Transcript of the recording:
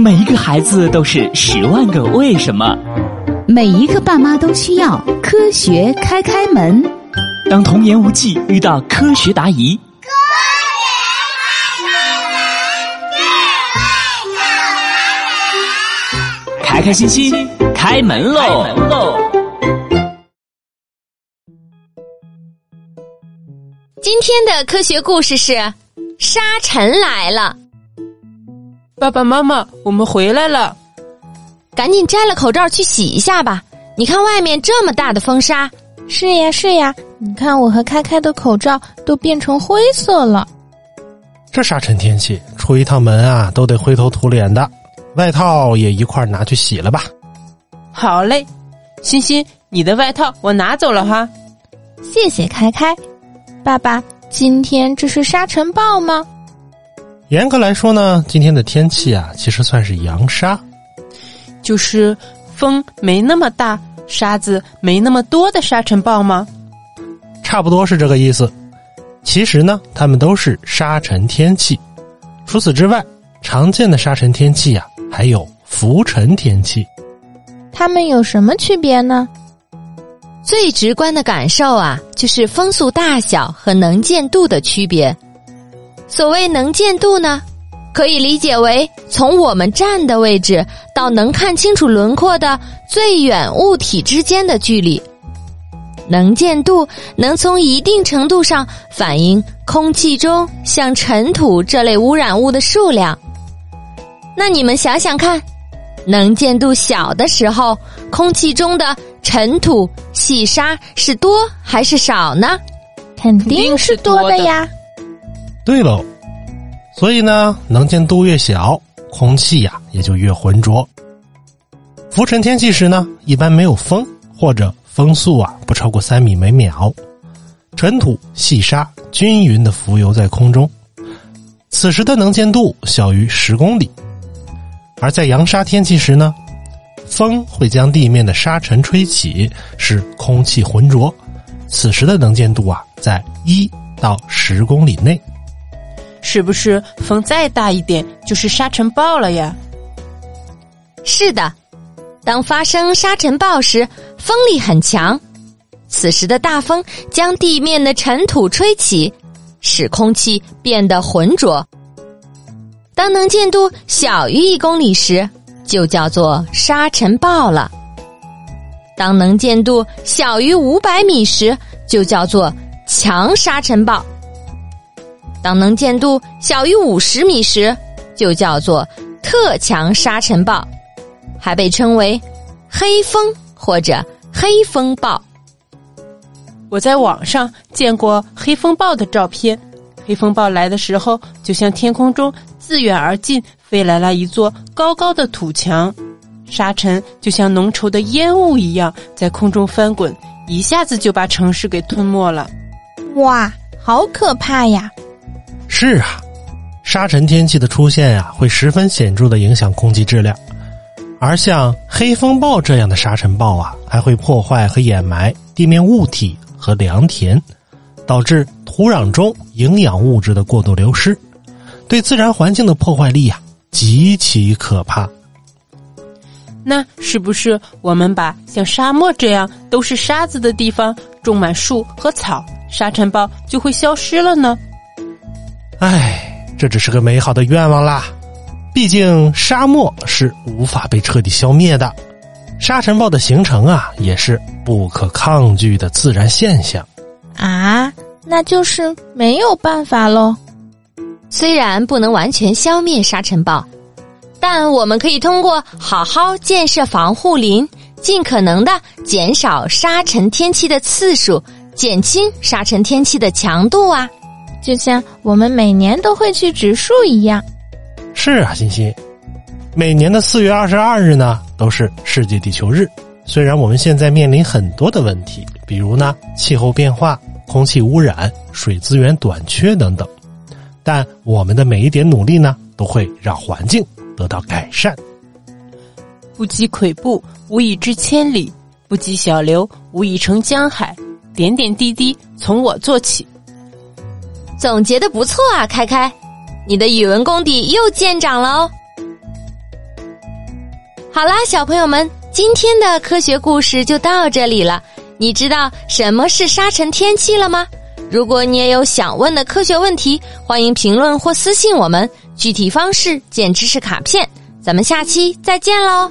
每一个孩子都是十万个为什么，每一个爸妈都需要科学开开门。当童言无忌遇到科学答疑，科学开开心心开门喽！今天的科学故事是沙尘来了。爸爸妈妈，我们回来了，赶紧摘了口罩去洗一下吧。你看外面这么大的风沙。是呀是呀，你看我和开开的口罩都变成灰色了。这沙尘天气，出一趟门啊都得灰头土脸的，外套也一块拿去洗了吧。好嘞，欣欣，你的外套我拿走了哈。谢谢开开，爸爸，今天这是沙尘暴吗？严格来说呢，今天的天气啊，其实算是扬沙，就是风没那么大，沙子没那么多的沙尘暴吗？差不多是这个意思。其实呢，它们都是沙尘天气。除此之外，常见的沙尘天气呀，还有浮尘天气。它们有什么区别呢？最直观的感受啊，就是风速大小和能见度的区别。所谓能见度呢，可以理解为从我们站的位置到能看清楚轮廓的最远物体之间的距离。能见度能从一定程度上反映空气中像尘土这类污染物的数量。那你们想想看，能见度小的时候，空气中的尘土、细沙是多还是少呢？肯定是多的呀。对喽，所以呢，能见度越小，空气呀也就越浑浊。浮尘天气时呢，一般没有风，或者风速啊不超过三米每秒，尘土、细沙均匀的浮游在空中，此时的能见度小于十公里。而在扬沙天气时呢，风会将地面的沙尘吹起，使空气浑浊，此时的能见度啊在一到十公里内。是不是风再大一点就是沙尘暴了呀？是的，当发生沙尘暴时，风力很强，此时的大风将地面的尘土吹起，使空气变得浑浊。当能见度小于一公里时，就叫做沙尘暴了；当能见度小于五百米时，就叫做强沙尘暴。当能见度小于五十米时，就叫做特强沙尘暴，还被称为黑风或者黑风暴。我在网上见过黑风暴的照片，黑风暴来的时候，就像天空中自远而近飞来了一座高高的土墙，沙尘就像浓稠的烟雾一样在空中翻滚，一下子就把城市给吞没了。哇，好可怕呀！是啊，沙尘天气的出现呀，会十分显著的影响空气质量。而像黑风暴这样的沙尘暴啊，还会破坏和掩埋地面物体和良田，导致土壤中营养物质的过度流失，对自然环境的破坏力呀极其可怕。那是不是我们把像沙漠这样都是沙子的地方种满树和草，沙尘暴就会消失了呢？唉，这只是个美好的愿望啦。毕竟沙漠是无法被彻底消灭的，沙尘暴的形成啊，也是不可抗拒的自然现象。啊，那就是没有办法喽。虽然不能完全消灭沙尘暴，但我们可以通过好好建设防护林，尽可能的减少沙尘天气的次数，减轻沙尘天气的强度啊。就像我们每年都会去植树一样。是啊，欣欣，每年的四月二十二日呢，都是世界地球日。虽然我们现在面临很多的问题，比如呢气候变化、空气污染、水资源短缺等等，但我们的每一点努力呢，都会让环境得到改善。不积跬步，无以至千里；不积小流，无以成江海。点点滴滴，从我做起。总结的不错啊，开开，你的语文功底又见长了哦。好啦，小朋友们，今天的科学故事就到这里了。你知道什么是沙尘天气了吗？如果你也有想问的科学问题，欢迎评论或私信我们。具体方式见知识卡片。咱们下期再见喽！